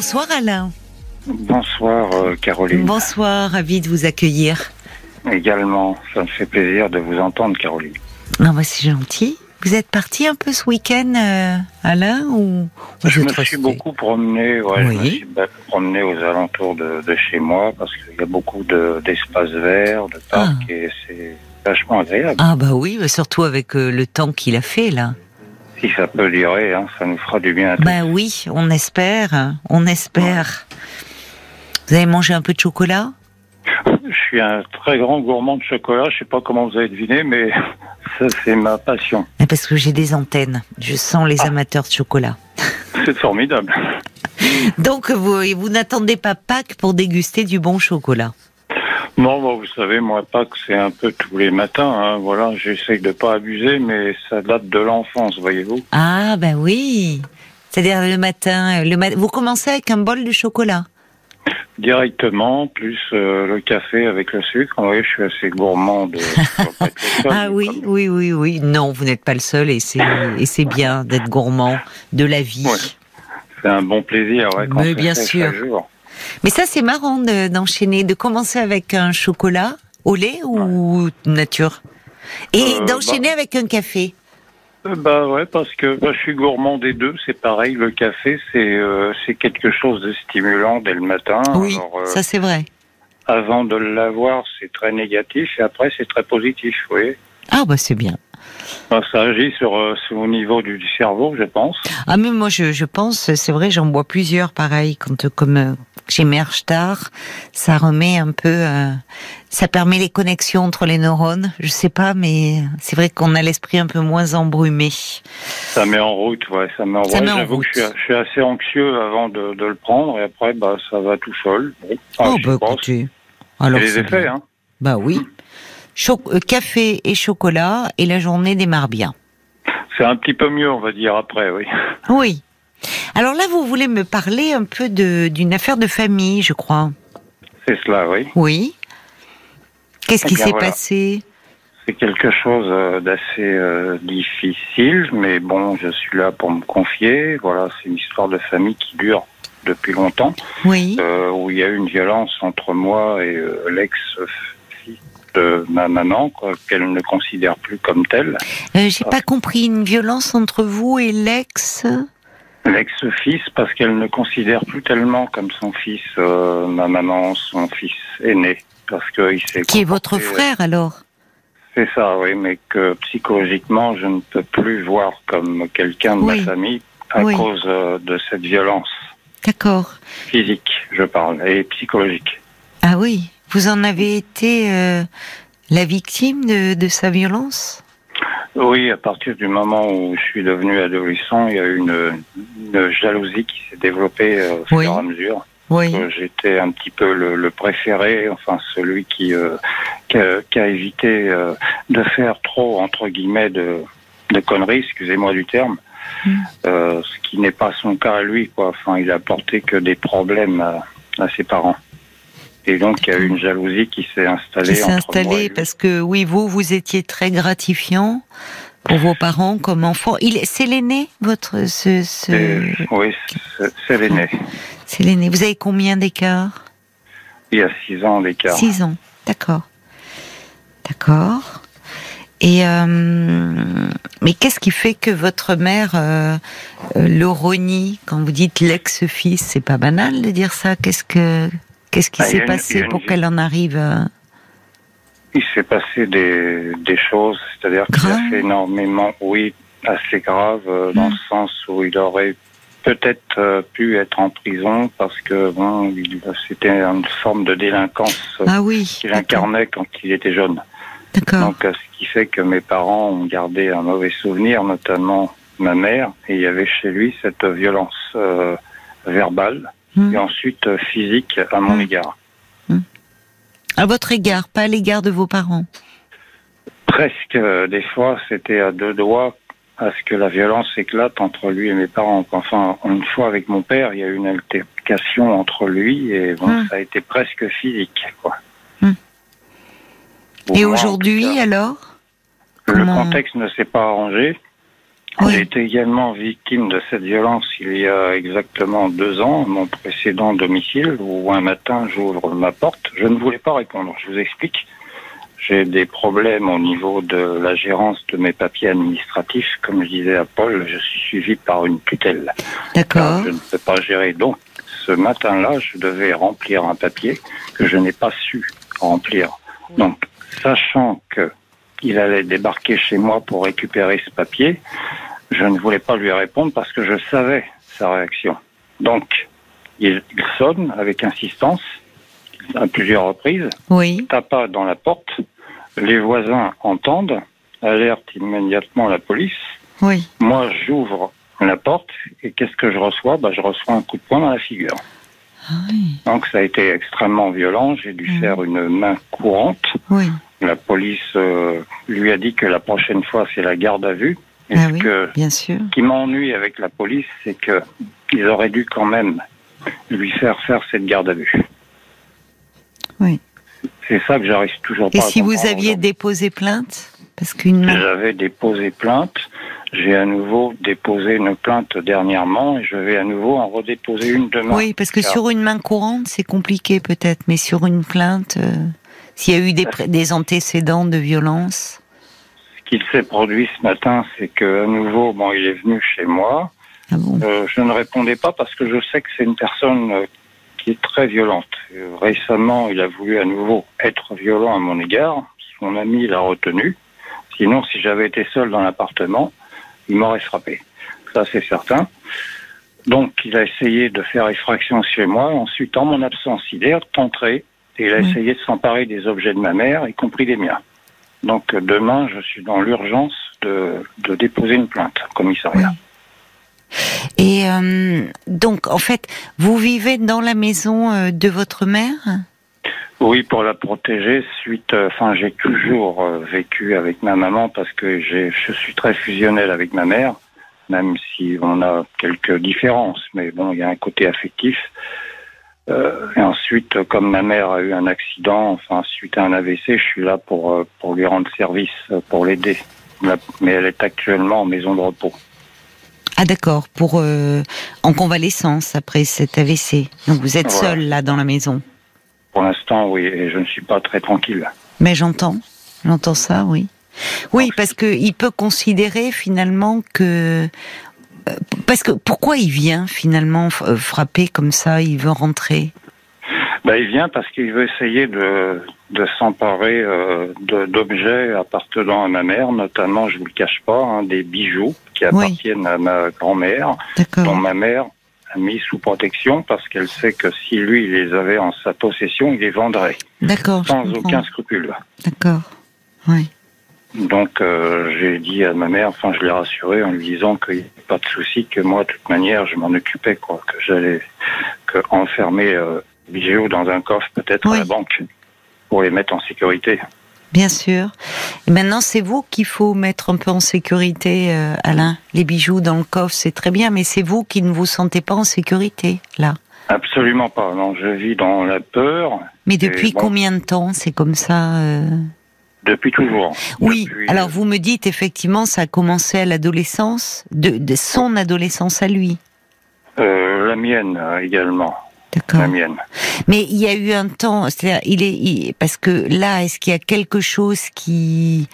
Bonsoir Alain. Bonsoir euh, Caroline. Bonsoir, ravi de vous accueillir. Également, ça me fait plaisir de vous entendre Caroline. Non, bah, c'est gentil. Vous êtes parti un peu ce week-end, euh, Alain, ou Je me suis resté beaucoup promené, ouais, je me suis promené aux alentours de, de chez moi parce qu'il y a beaucoup de- d'espaces verts, de parcs Ah. et c'est vachement agréable. Ah bah oui, surtout avec euh, le temps qu'il a fait là. Si ça peut durer, hein, ça nous fera du bien à tous. Bah oui, on espère, on espère. Vous avez mangé un peu de chocolat? Je suis un très grand gourmand de chocolat, je sais pas comment vous avez deviné, mais ça c'est ma passion. Parce que j'ai des antennes. Je sens les amateurs de chocolat. C'est formidable. Donc vous, vous n'attendez pas Pâques pour déguster du bon chocolat? Non, vous savez, moi, Pâques, c'est un peu tous les matins. Hein, voilà, j'essaye de pas abuser, mais ça date de l'enfance, voyez-vous. Ah bah oui. C'est-à-dire le matin, le ma- vous commencez avec un bol de chocolat? Directement, plus euh, le café avec le sucre. Voyez, je suis assez gourmand de. Ah oui, comme- oui, oui, oui. Non, vous n'êtes pas le seul et c'est bien d'être gourmand de la vie. Ouais. C'est un bon plaisir, ouais, quand Mais bien sûr. jour. Mais ça, c'est marrant de- d'enchaîner, de commencer avec un chocolat au lait ou nature, et Euh, d'enchaîner avec un café. Euh, Bah ouais, parce que bah, je suis gourmand des deux. C'est pareil, le café, c'est euh, c'est quelque chose de stimulant dès le matin. oui, Alors, euh, ça c'est vrai. avant de l'avoir, c'est très négatif, et après, c'est très positif. Voyez. Ah bah c'est bien. Ça agit sur, euh, sur au niveau du, du cerveau, je pense. Ah mais moi je, je pense, c'est vrai, j'en bois plusieurs pareil quand euh, comme euh, j'émerge tard, ça remet un peu, euh, ça permet les connexions entre les neurones. Je sais pas, mais c'est vrai qu'on a l'esprit un peu moins embrumé. Ça met en route, ouais, ça met en Ça route. met en J'avoue que je suis, route. je suis assez anxieux avant de, de le prendre, et après, bah, ça va tout seul. Bon. Oh bah écoutez, alors les effets, bien. hein. Bah oui. Euh, café et chocolat et la journée démarre bien. C'est un petit peu mieux, on va dire, après, oui. Oui. Alors là, vous voulez me parler un peu d'une affaire de famille, je crois. C'est cela, oui. Oui. Qu'est-ce Eh qui s'est voilà. passé? C'est quelque chose euh, d'assez euh, difficile, mais bon, je suis là pour me confier. Voilà, c'est une histoire de famille qui dure depuis longtemps, Oui. euh, où il y a eu une violence entre moi et euh, de ma maman, qu'elle ne considère plus comme telle. Euh, J'ai pas compris une violence entre vous et l'ex? L'ex-fils, parce qu'elle ne considère plus tellement comme son fils, euh, ma maman, son fils aîné, parce qu'il s'est Qui est votre frère alors? C'est ça, oui, mais que psychologiquement, je ne peux plus voir comme quelqu'un de Oui. ma famille à Oui. cause euh, de cette violence D'accord. physique, je parle, et psychologique. Ah oui. Vous en avez été euh, la victime de, de sa violence? Oui, à partir du moment où je suis devenu adolescent, il y a eu une, une jalousie qui s'est développée euh, au Oui. fur et à mesure. Oui. Euh, J'étais un petit peu le, le préféré, enfin celui qui, euh, qui, a, qui a évité euh, de faire trop, entre guillemets, de, de conneries, excusez-moi du terme, Mm. ce qui n'est pas son cas à lui. Quoi. Enfin, il a apporté que des problèmes à, à ses parents. Et donc, il y a eu une jalousie qui s'est installée Qui s'est entre moi et installé lui. parce que oui, vous, vous étiez très gratifiant pour vos parents comme enfant. Il, c'est l'aîné, votre, ce, ce- Et- Oui, c'est- l'aîné. c'est l'aîné. Vous avez combien d'écart? Il y a six ans d'écart. Six ans. D'accord. D'accord. Et euh, mais qu'est-ce qui fait que votre mère euh, euh, le renie? Quand vous dites l'ex-fils C'est pas banal de dire ça. Qu'est-ce que qu'est-ce qui Ah, s'est passé une pour qu'elle en arrive à... Il s'est passé des, des choses, c'est-à-dire qu'il a fait énormément, oui, assez grave, euh, dans le sens où il aurait peut-être euh, pu être en prison parce que bon, c'était une forme de délinquance euh, Ah oui. qu'il incarnait quand il était jeune. Donc, euh, ce qui fait que mes parents ont gardé un mauvais souvenir, notamment ma mère, et il y avait chez lui cette violence euh, verbale Hmm. et ensuite euh, physique à mon Mm. égard. À votre égard, pas à l'égard de vos parents. Presque, euh, des fois, c'était à deux doigts à ce que la violence éclate entre lui et mes parents. Enfin, une fois avec mon père, il y a eu une altercation entre lui et bon, Hmm. ça a été presque physique, quoi. Hmm. Et aujourd'hui, alors? Le comment- contexte ne s'est pas arrangé. J'ai été également victime de cette violence il y a exactement deux ans, mon précédent domicile, où un matin j'ouvre ma porte. Je ne voulais pas répondre, je vous explique. J'ai des problèmes au niveau de la gérance de mes papiers administratifs. Comme je disais à Paul, je suis suivi par une tutelle. D'accord. Je ne peux pas gérer. Donc, ce matin-là, je devais remplir un papier que je n'ai pas su remplir. Donc, sachant que il allait débarquer chez moi pour récupérer ce papier, je ne voulais pas lui répondre parce que je savais sa réaction. Donc, il, sonne avec insistance à plusieurs reprises, oui. tapa dans la porte, les voisins entendent, alertent immédiatement la police. Oui. Moi, j'ouvre la porte et qu'est-ce que je reçois? Bah, Je reçois un coup de poing dans la figure. Ah oui. Donc ça a été extrêmement violent. J'ai dû Mhm. faire une main courante. Oui. La police euh, lui a dit que la prochaine fois, c'est la garde à vue. Et Ah ce oui, que, bien sûr. qui m'ennuie avec la police, c'est que ils auraient dû quand même lui faire faire cette garde à vue. Oui. C'est ça que j'arrive toujours pas Et à si vous aviez déposé plainte? Parce qu'une main. J'avais déposé plainte. J'ai à nouveau déposé une plainte dernièrement et je vais à nouveau en redéposer une demain. Oui, parce que Car- sur une main courante, c'est compliqué peut-être, mais sur une plainte, euh, s'il y a eu des, antécédents de violence? Ce qu'il s'est produit ce matin, c'est que à nouveau, bon, il est venu chez moi. Ah bon? Euh, je ne répondais pas parce que je sais que c'est une personne euh, qui est très violente. Euh, récemment, il a voulu à nouveau être violent à mon égard. Son ami l'a retenu. Sinon, si j'avais été seul dans l'appartement, il m'aurait frappé. Ça, c'est certain. Donc, il a essayé de faire effraction chez moi. Ensuite, en mon absence, il est entré et il a Oui. essayé de s'emparer des objets de ma mère, y compris des miens. Donc, demain, je suis dans l'urgence de, de déposer une plainte au commissariat. Et euh, donc, en fait, vous vivez dans la maison euh, de votre mère? Oui, pour la protéger, suite, euh, enfin, j'ai toujours euh, vécu avec ma maman parce que je suis très fusionnel avec ma mère, même si on a quelques différences, mais bon, il y a un côté affectif. Euh, et ensuite, comme ma mère a eu un accident, enfin, suite à un AVC, je suis là pour, euh, pour lui rendre service, euh, pour l'aider. La- Mais elle est actuellement en maison de repos. Ah d'accord, pour euh, en convalescence après cet AVC. Donc vous êtes Voilà. seul là dans la maison. Pour l'instant, oui, et je ne suis pas très tranquille. Mais j'entends, j'entends ça, oui. Oui, parce que il peut considérer finalement que parce que pourquoi il vient finalement euh, frapper comme ça, il veut rentrer? Ben, il vient parce qu'il veut essayer de, de s'emparer euh, d'objets appartenant à ma mère, notamment, je vous le cache pas, hein, des bijoux qui Oui. appartiennent à ma grand-mère, dont ma mère a mis sous protection parce qu'elle sait que si lui il les avait en sa possession, il les vendrait D'accord. sans aucun scrupule. D'accord. Oui. Donc euh, j'ai dit à ma mère, enfin je l'ai rassurée en lui disant qu'il n'y avait pas de souci, que moi de toute manière je m'en occupais, quoi, que j'allais que enfermer euh, bijoux dans un coffre peut-être Oui. à la banque pour les mettre en sécurité. Bien sûr. Et maintenant, c'est vous qu'il faut mettre un peu en sécurité, euh, Alain. Les bijoux dans le coffre, c'est très bien, mais c'est vous qui ne vous sentez pas en sécurité, là. Absolument pas. Non, je vis dans la peur Mais depuis bon. combien de temps c'est comme ça euh depuis toujours. Oui. Depuis- Alors vous me dites effectivement, ça a commencé à l'adolescence, de, de son adolescence à lui. euh, la mienne euh, également. D'accord. La mienne. Mais il y a eu un temps, c'est-à-dire, il est, il- parce que là, est-ce qu'il y a quelque chose qui,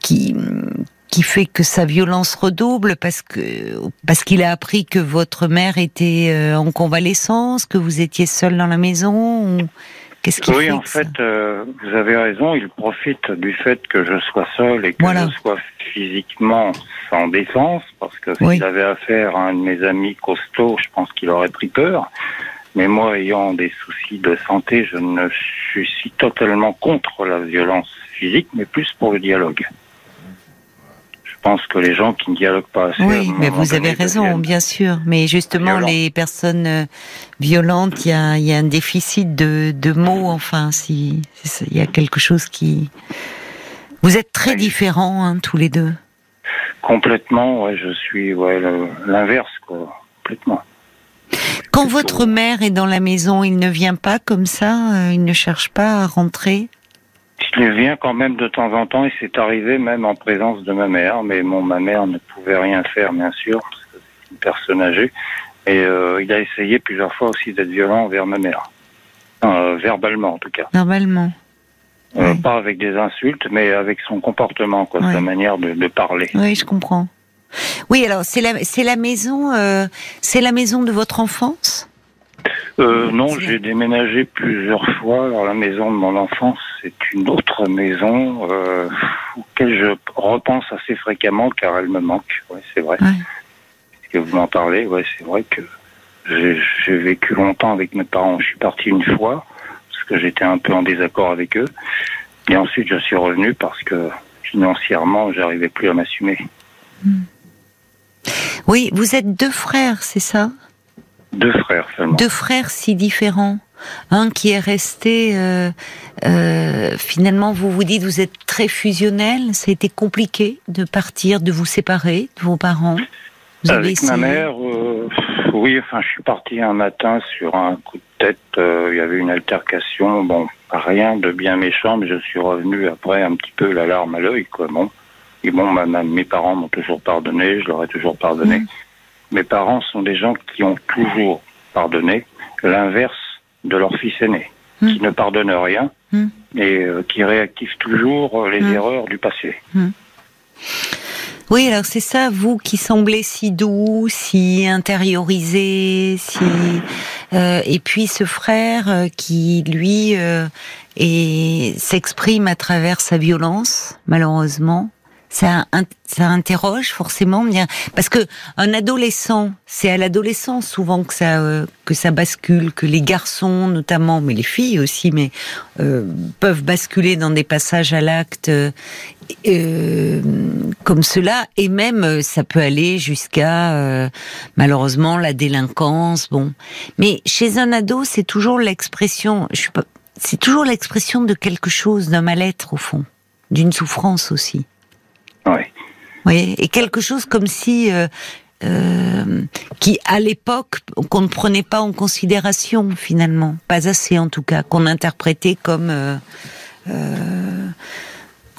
qui, qui fait que sa violence redouble parce que, parce qu'il a appris que votre mère était euh, en convalescence, que vous étiez seul dans la maison, ou qu'est-ce Oui, fait en fait, euh, vous avez raison. Il profite du fait que je sois seul et que Voilà. je sois physiquement sans défense, parce que s'il Oui. avait affaire à un de mes amis costauds, je pense qu'il aurait pris peur. Mais moi, ayant des soucis de santé, je ne suis totalement contre la violence physique, mais plus pour le dialogue. Pense que les gens qui ne dialoguent pas assez. Oui, mais vous avez raison, bien sûr. Mais justement, les personnes euh, violentes, il y a, il y a un déficit de, de mots. Enfin, si c'est ça, il y a quelque chose qui. Vous êtes très Oui. différents, hein, tous les deux. Complètement, ouais, je suis ouais, l'inverse, quoi. Complètement. Quand votre mère est dans la maison, il ne vient pas comme ça. euh, il ne cherche pas à rentrer? Il vient quand même de temps en temps et c'est arrivé même en présence de ma mère, mais mon ma mère ne pouvait rien faire bien sûr, parce que c'est une personne âgée. Et euh, il a essayé plusieurs fois aussi d'être violent envers ma mère. Euh, verbalement en tout cas. Normalement. Euh, Oui. Pas avec des insultes, mais avec son comportement, quoi, sa manière de, de parler. Oui, je comprends. Oui, alors c'est la c'est la maison euh, c'est la maison de votre enfance? Euh, non, j'ai déménagé plusieurs fois. Alors la maison de mon enfance, c'est une autre maison euh, auquel je repense assez fréquemment car elle me manque. Ouais, c'est vrai. Ouais. Que vous m'en parlez? Ouais, c'est vrai que j'ai j'ai vécu longtemps avec mes parents. Je suis parti une fois parce que j'étais un peu en désaccord avec eux, et ensuite je suis revenu parce que financièrement, j'arrivais plus à m'assumer. Oui, vous êtes deux frères, c'est ça? Deux frères seulement. Deux frères si différents. Un qui est resté, euh, euh, finalement, vous vous dites, vous êtes très fusionnel. Ça a été compliqué de partir, de vous séparer de vos parents. Vous avez Avec ma essayé mère, euh, oui, enfin, je suis parti un matin sur un coup de tête. Il y avait une altercation. Bon, rien de bien méchant, mais je suis revenu après un petit peu la larme à l'œil, quoi. Bon, et bon, ma- ma- mes parents m'ont toujours pardonné. Je leur ai toujours pardonné. Mm. Mes parents sont des gens qui ont toujours pardonné. L'inverse de leur fils aîné, Mm. qui ne pardonne rien Mm. et euh, qui réactive toujours euh, les Mm. erreurs du passé. Oui, alors c'est ça, vous qui semblez si doux, si intériorisé, si euh, et puis ce frère euh, qui lui s'exprime à travers sa violence, malheureusement. Ça, ça interroge forcément bien parce que un adolescent, c'est à l'adolescence souvent que ça euh, que ça bascule, que les garçons notamment, mais les filles aussi, mais euh, peuvent basculer dans des passages à l'acte euh, comme cela, et même euh, ça peut aller jusqu'à euh, malheureusement la délinquance. Bon, mais chez un ado, c'est toujours l'expression. Je suis pas. C'est toujours l'expression de quelque chose, d'un mal-être au fond, d'une souffrance aussi. Oui. Voyez et quelque chose comme si euh, euh, qui à l'époque qu'on ne prenait pas en considération finalement, pas assez en tout cas, qu'on interprétait comme euh,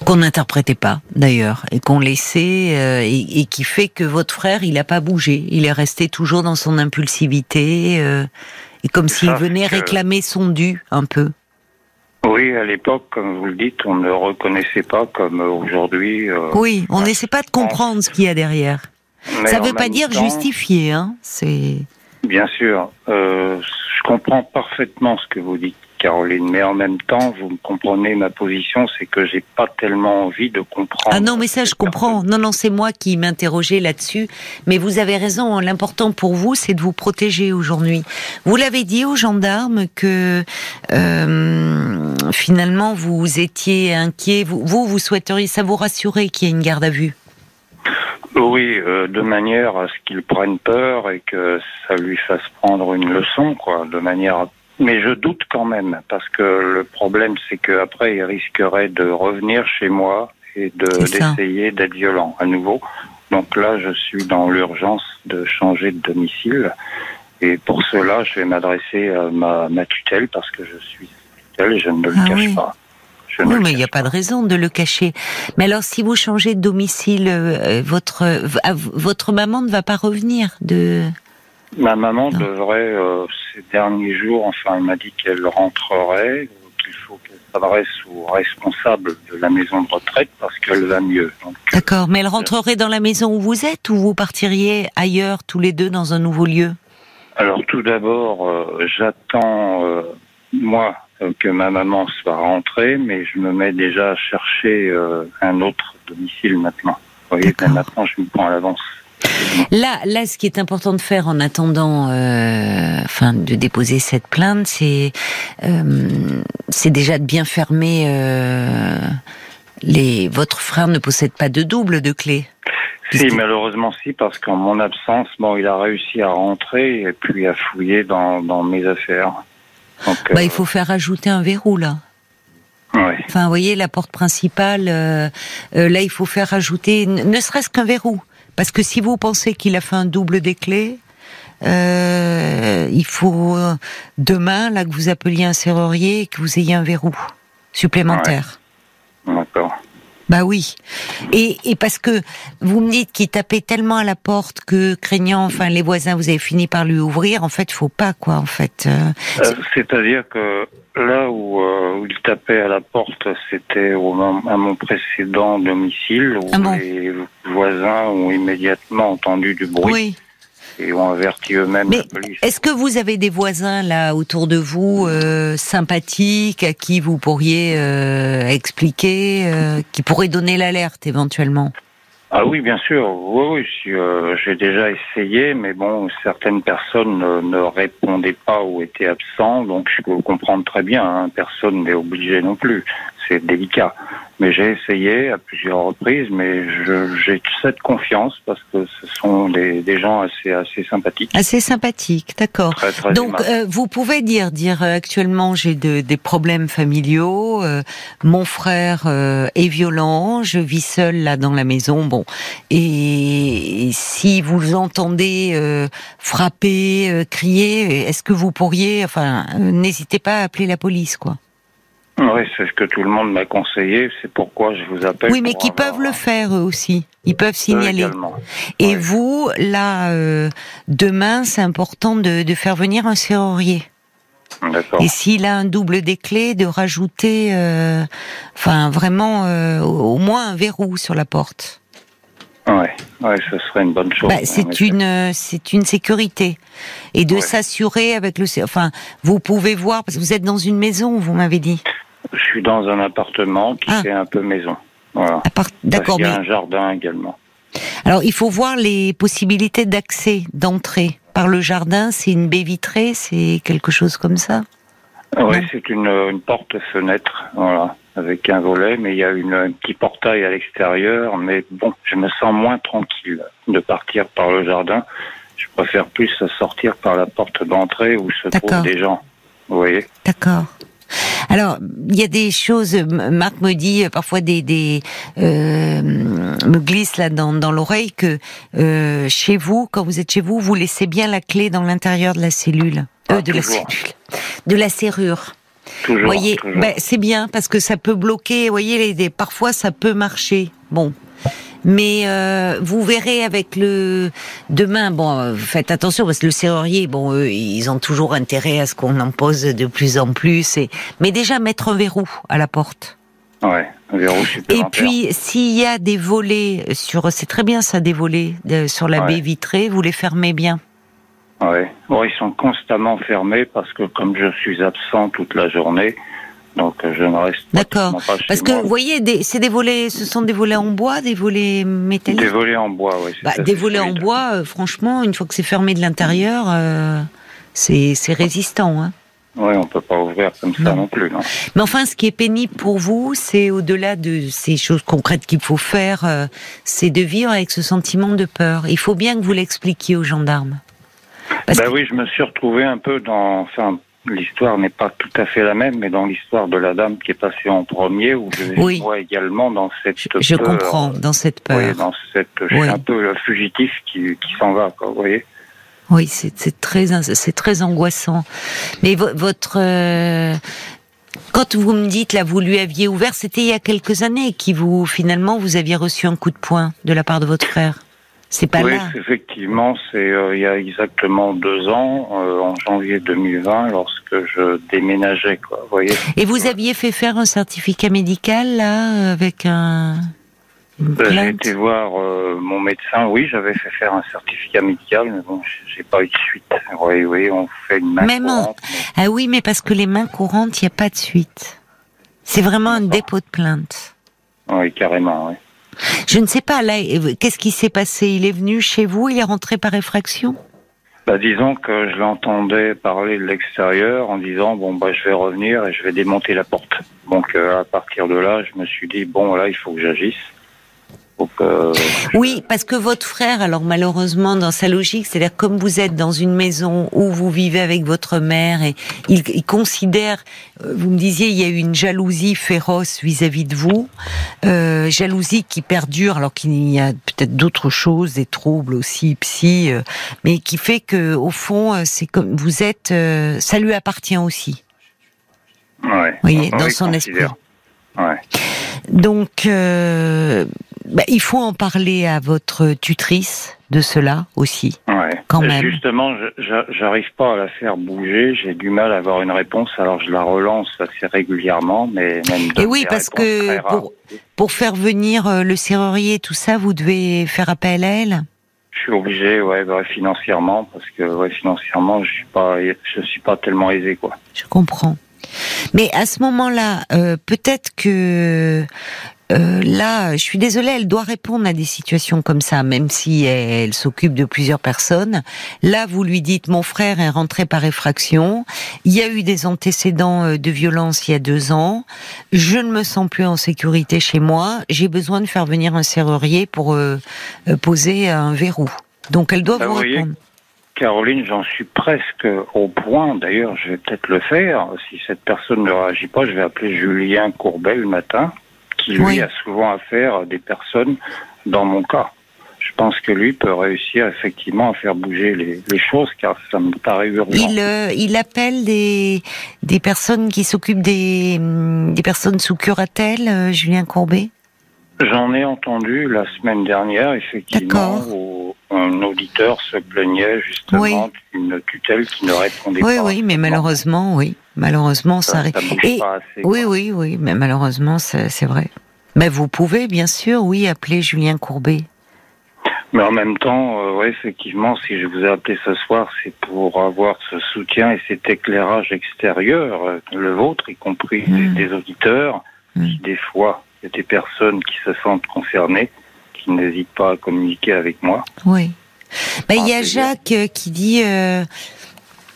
qu'on n'interprétait pas d'ailleurs et qu'on laissait euh, et, et qui fait que votre frère il a pas bougé, il est resté toujours dans son impulsivité euh, et comme s'il venait réclamer son dû un peu. Oui, à l'époque, comme vous le dites, on ne le reconnaissait pas comme aujourd'hui. euh, Oui, on n'essaie pas de comprendre ce qu'il y a derrière. mais Ça en veut pas dire temps, justifier, hein. C'est Bien sûr, euh, je comprends parfaitement ce que vous dites, Caroline, mais en même temps, vous comprenez ma position, c'est que j'ai pas tellement envie de comprendre. Ah non, mais ça je comprends. Non, non, c'est moi qui m'interrogeais là-dessus. Mais vous avez raison. hein. L'important pour vous, c'est de vous protéger aujourd'hui. Vous l'avez dit aux gendarmes que euh, finalement vous étiez inquiet. Vous, vous, vous souhaiteriez, ça vous rassurer qu'il y ait une garde à vue? Oui, euh, de manière à ce qu'il prenne peur et que ça lui fasse prendre une leçon, quoi, de manière. à- Mais je doute quand même, parce que le problème, c'est qu'après, il risquerait de revenir chez moi et de d'essayer d'être violent à nouveau. Donc là, je suis dans l'urgence de changer de domicile. Et pour cela, je vais m'adresser à ma, ma tutelle, parce que je suis tutelle et je ne le Ah cache oui. pas. Je Oui, mais il n'y a cache pas de raison de le cacher. Mais alors, si vous changez de domicile, euh, votre euh, votre maman ne va pas revenir de. Ma maman Non. devrait, euh, ces derniers jours, enfin, elle m'a dit qu'elle rentrerait, euh, qu'il faut qu'elle s'adresse au responsable de la maison de retraite parce qu'elle va mieux. Donc, D'accord. Mais elle rentrerait dans la maison où vous êtes ou vous partiriez ailleurs tous les deux dans un nouveau lieu? Alors, tout d'abord, euh, j'attends, euh, moi, euh, que ma maman soit rentrée, mais je me mets déjà à chercher euh, un autre domicile maintenant. Vous voyez, mais maintenant, je me prends à l'avance. Là, là, ce qui est important de faire en attendant, euh, enfin, de déposer cette plainte, c'est, euh, c'est déjà de bien fermer. Euh, les, votre frère ne possède pas de double de clé. Si, malheureusement, si, parce qu'en mon absence, bon, il a réussi à rentrer et puis à fouiller dans, dans mes affaires. Donc, Bah, il faut faire ajouter un verrou là. ouais. Enfin, vous voyez, la porte principale, euh, euh, là, il faut faire ajouter, ne serait-ce qu'un verrou. Parce que si vous pensez qu'il a fait un double des clés, euh, il faut euh, demain, là, que vous appeliez un serrurier et que vous ayez un verrou supplémentaire. D'accord. Bah oui. Et, et parce que vous me dites qu'il tapait tellement à la porte que craignant, enfin les voisins, vous avez fini par lui ouvrir. En fait, faut pas quoi. En fait. Euh, euh, C'est-à-dire que là où, euh, où, il tapait à la porte, c'était à mon précédent domicile où Ah bon les voisins ont immédiatement entendu du bruit oui. Et ont averti eux-mêmes Mais la police. est-ce que vous avez des voisins là autour de vous euh, sympathiques à qui vous pourriez euh, expliquer, euh, qui pourraient donner l'alerte éventuellement? Ah oui, bien sûr. Oui, J'ai déjà essayé, mais bon, certaines personnes ne, ne répondaient pas ou étaient absents, donc je peux comprendre très bien. hein, personne n'est obligé non plus. C'est délicat. Mais j'ai essayé à plusieurs reprises, mais j'ai cette confiance parce que ce sont des, des gens assez assez sympathiques, Assez sympathiques, d'accord. Donc, euh, vous pouvez dire, dire euh, actuellement j'ai de- des problèmes familiaux, euh, mon frère est violent, je vis seule là dans la maison, bon, et, si vous entendez frapper, crier, est-ce que vous pourriez, enfin, n'hésitez pas à appeler la police, quoi. Oui, c'est ce que tout le monde m'a conseillé. C'est pourquoi je vous appelle. Oui, mais qui avoir- peuvent le faire eux aussi. Ils peuvent signaler. Et vous, là, euh, demain, c'est important de, de faire venir un serrurier. D'accord. Et s'il a un double des clés, de rajouter, euh, enfin vraiment, euh, au moins un verrou sur la porte. Ouais, ouais, ce serait une bonne chose. Bah, c'est une, euh, c'est une sécurité. Et de Ouais. s'assurer avec le, enfin, vous pouvez voir parce que vous êtes dans une maison, vous m'avez dit. Je suis dans un appartement qui Ah. fait un peu maison. Voilà. D'accord, qu'il y mais a un jardin également. alors il faut voir les possibilités d'accès, d'entrée par le jardin. C'est une baie vitrée, c'est quelque chose comme ça? Oui, c'est une, une porte-fenêtre, voilà, avec un volet, mais il y a une, un petit portail à l'extérieur. Mais bon, je me sens moins tranquille de partir par le jardin. Je préfère plus sortir par la porte d'entrée où se D'accord. trouvent des gens. Vous voyez D'accord. Alors, il y a des choses. Marc me dit euh, parfois des, des euh, me glisse là dans, dans l'oreille que euh, chez vous, quand vous êtes chez vous, vous laissez bien la clé dans l'intérieur de la cellule, euh, Ah, de la cellule, de la serrure. Toujours. Voyez, toujours. ben, c'est bien parce que ça peut bloquer. Voyez, les, parfois ça peut marcher. Bon. Mais euh, vous verrez avec le demain. Bon, euh, faites attention parce que le serrurier, bon, eux, ils ont toujours intérêt à ce qu'on en pose de plus en plus. Et mais déjà mettre un verrou à la porte. Ouais, un verrou Et supplémentaire. puis s'il y a des volets sur, c'est très bien ça, des volets euh, sur la Ouais. baie vitrée, vous les fermez bien. Ouais. Bon, ils sont constamment fermés parce que comme je suis absent toute la journée, donc euh, je ne reste D'accord. pas chez Parce que moi. vous voyez, des- c'est des volets, ce sont des volets en bois, des volets métalliques. Des volets en bois, oui. Bah, des volets en bois, euh, franchement, une fois que c'est fermé de l'intérieur, euh, c'est résistant. Hein. Oui, on peut pas ouvrir comme ça Non. plus, non. Mais enfin, ce qui est pénible pour vous, c'est au-delà de ces choses concrètes qu'il faut faire, euh, c'est de vivre avec ce sentiment de peur. Il faut bien que vous l'expliquiez aux gendarmes. Parce Ben que- oui, je me suis retrouvé un peu dans. Enfin, l'histoire n'est pas tout à fait la même, mais dans l'histoire de la dame qui est passée en premier, où je Oui. vois également dans cette je, je peur. comprends dans cette peur. Oui, dans cette. Oui. un peu le fugitif qui, qui s'en va, quoi, vous voyez. Oui, c'est c'est très, c'est très angoissant. Mais vo- votre, euh, quand vous me dites là, vous lui aviez ouvert, c'était il y a quelques années qui vous, finalement, vous aviez reçu un coup de poing de la part de votre frère. C'est pas oui, effectivement, c'est euh, il y a exactement deux ans, euh, en janvier 2020, lorsque je déménageais, quoi, voyez. Et vous aviez fait faire un certificat médical là, avec un, Euh, J'ai été voir euh, mon médecin. Oui, j'avais fait faire un certificat médical, mais bon, j'ai- pas eu de suite. Oui, oui, on fait une main Même en- courante, mais- Ah oui, mais parce que les mains courantes, il n'y a pas de suite. C'est vraiment un dépôt de plainte. Oui, carrément. Oui. Je ne sais pas, là, qu'est-ce qui s'est passé? Il est venu chez vous, il est rentré par effraction? Bah, disons que je l'entendais parler de l'extérieur en disant bon bah je vais revenir et je vais démonter la porte. Donc euh, à partir de là, je me suis dit bon là il faut que j'agisse. Que Oui, parce que votre frère, alors malheureusement, dans sa logique, c'est-à-dire comme vous êtes dans une maison où vous vivez avec votre mère et il, il considère, euh, vous me disiez, il y a eu une jalousie féroce vis-à-vis de vous, euh, jalousie qui perdure alors qu'il y a peut-être d'autres choses, des troubles aussi psy, euh, mais qui fait que au fond, euh, c'est comme vous êtes, euh, ça lui appartient aussi. ouais. Voyez, Oui, dans son esprit. Ouais. Donc, euh, bah, il faut en parler à votre tutrice de cela aussi. Ouais. Quand même. Justement, j'arrive pas à la faire bouger. J'ai du mal à avoir une réponse. Alors je la relance assez régulièrement, mais même. Et oui, parce que pour, pour faire venir euh, le serrurier, tout ça, vous devez faire appel à elle? Je suis obligé, ouais, bah, financièrement, parce que ouais, financièrement, je suis pas, je suis pas tellement aisé, quoi. Je comprends. Mais à ce moment-là, euh, peut-être que euh, là, je suis désolée, elle doit répondre à des situations comme ça, même si elle, elle s'occupe de plusieurs personnes. Là, vous lui dites, mon frère est rentré par effraction, il y a eu des antécédents euh, de violence il y a deux ans, je ne me sens plus en sécurité chez moi, j'ai besoin de faire venir un serrurier pour euh, poser un verrou. Donc elle doit Bah, vous voyez, répondre. Caroline, j'en suis presque au point. D'ailleurs, je vais peut-être le faire. Si cette personne ne réagit pas, je vais appeler Julien Courbet le matin, qui lui Oui. a souvent affaire à des personnes dans mon cas. Je pense que lui peut réussir effectivement à faire bouger les, les choses, car ça me paraît urgent. Il, euh, il appelle des, des personnes qui s'occupent des, hum, des personnes sous curatelle, euh, Julien Courbet? J'en ai entendu la semaine dernière, effectivement, D'accord. Un auditeur se plaignait justement Oui. d'une tutelle qui ne répondait Oui, pas. oui, mais malheureusement, oui. Malheureusement, ça ça, arrive. Et- pas assez. Oui, oui, oui, mais malheureusement, c'est vrai. Mais vous pouvez, bien sûr, oui, appeler Julien Courbet. Mais en même temps, euh, ouais, effectivement, si je vous ai appelé ce soir, c'est pour avoir ce soutien et cet éclairage extérieur, euh, le vôtre, y compris des, des auditeurs, qui des fois, il y a des personnes qui se sentent concernées, qui n'hésitent pas à communiquer avec moi. Oui. Ben, il y a Ah. Jacques euh, qui dit euh,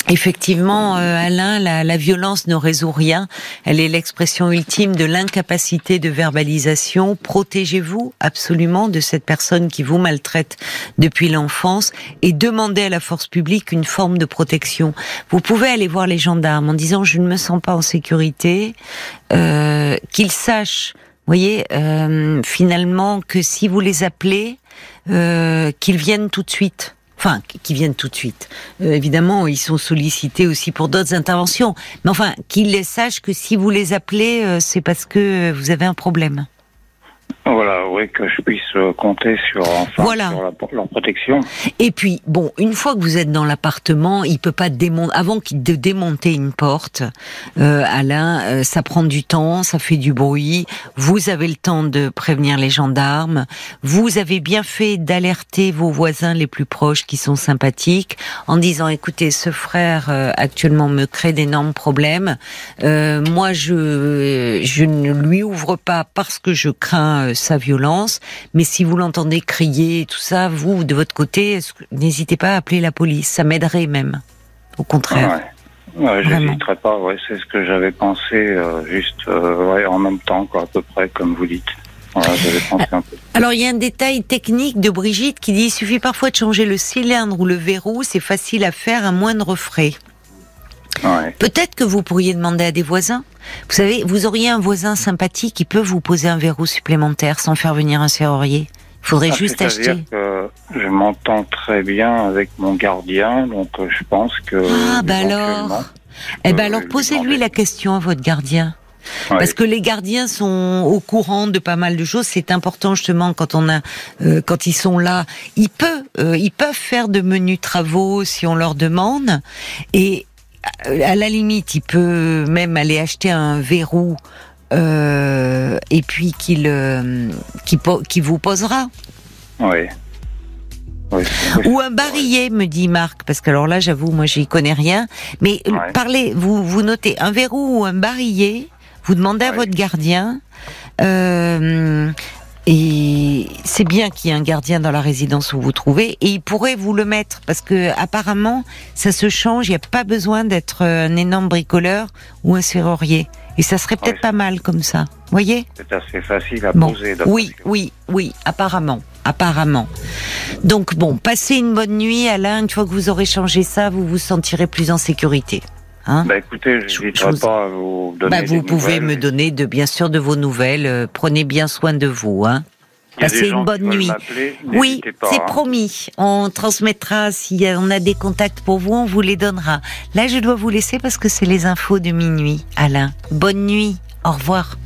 effectivement, euh, Alain, la, la violence ne résout rien. Elle est l'expression ultime de l'incapacité de verbalisation. Protégez-vous absolument de cette personne qui vous maltraite depuis l'enfance et demandez à la force publique une forme de protection. Vous pouvez aller voir les gendarmes en disant je ne me sens pas en sécurité, euh, qu'ils sachent. Voyez, euh, finalement, que si vous les appelez, euh, qu'ils viennent tout de suite. Enfin, qu'ils viennent tout de suite. Euh, évidemment, ils sont sollicités aussi pour d'autres interventions. Mais enfin, qu'ils sachent que si vous les appelez, euh, c'est parce que vous avez un problème. Voilà, oui, que je puisse euh, compter sur, enfin, Voilà. sur la- leur protection. Et puis, bon, une fois que vous êtes dans l'appartement, il peut pas démonter, avant de démonter une porte, euh, Alain, euh, ça prend du temps, ça fait du bruit. Vous avez le temps de prévenir les gendarmes. Vous avez bien fait d'alerter vos voisins les plus proches qui sont sympathiques en disant, écoutez, ce frère euh, actuellement me crée d'énormes problèmes. Euh, moi, je, je ne lui ouvre pas parce que je crains euh, sa violence. Mais si vous l'entendez crier et tout ça, vous, de votre côté, n'hésitez pas à appeler la police. Ça m'aiderait même. Au contraire. Ouais. Ouais, j'hésiterai pas, ouais, c'est ce que j'avais pensé, euh, juste, euh, ouais, en même temps, quoi, à peu près, comme vous dites. Voilà, un peu. Alors, il y a un détail technique de Brigitte qui dit il suffit parfois de changer le cylindre ou le verrou, c'est facile à faire à moindre frais. Ouais. Peut-être que vous pourriez demander à des voisins. Vous savez, vous auriez un voisin sympathique qui peut vous poser un verrou supplémentaire sans faire venir un serrurier. Il faudrait Ah, juste acheter. que je m'entends très bien avec mon gardien, donc euh, je pense que. Ah, bah alors. Eh ben alors, lui posez-lui la question à votre gardien. Ouais. Parce que les gardiens sont au courant de pas mal de choses. C'est important justement quand on a, euh, quand ils sont là, ils peuvent, euh, ils peuvent faire de menus travaux si on leur demande. Et à la limite, il peut même aller acheter un verrou euh, et puis qu'il, euh, qu'il, vous posera. Possible. Ou un barillet, me dit Marc, parce que alors là, j'avoue, moi, j'y connais rien. Mais euh, Ouais. parlez, vous, vous notez un verrou ou un barillet, vous demandez à Ouais. votre gardien, euh, et c'est bien qu'il y ait un gardien dans la résidence où vous trouvez, et il pourrait vous le mettre, parce que apparemment, ça se change, il n'y a pas besoin d'être un énorme bricoleur ou un serrurier. Et ça serait peut-être Ouais. pas mal comme ça. Voyez? C'est assez facile à Bon, poser. oui, oui, oui, apparemment, apparemment. Donc bon, passez une bonne nuit, Alain. Une fois que vous aurez changé ça, vous vous sentirez plus en sécurité. Hein Bah écoutez, je n'hésiterai pas à vous donner. bah, vous des pouvez nouvelles. me donner de bien sûr de vos nouvelles. Euh, prenez bien soin de vous. Hein. Passez une bonne nuit. Oui, c'est hein. promis. On transmettra si on a des contacts pour vous, on vous les donnera. Là, je dois vous laisser parce que c'est les infos de minuit. Alain, bonne nuit. Au revoir.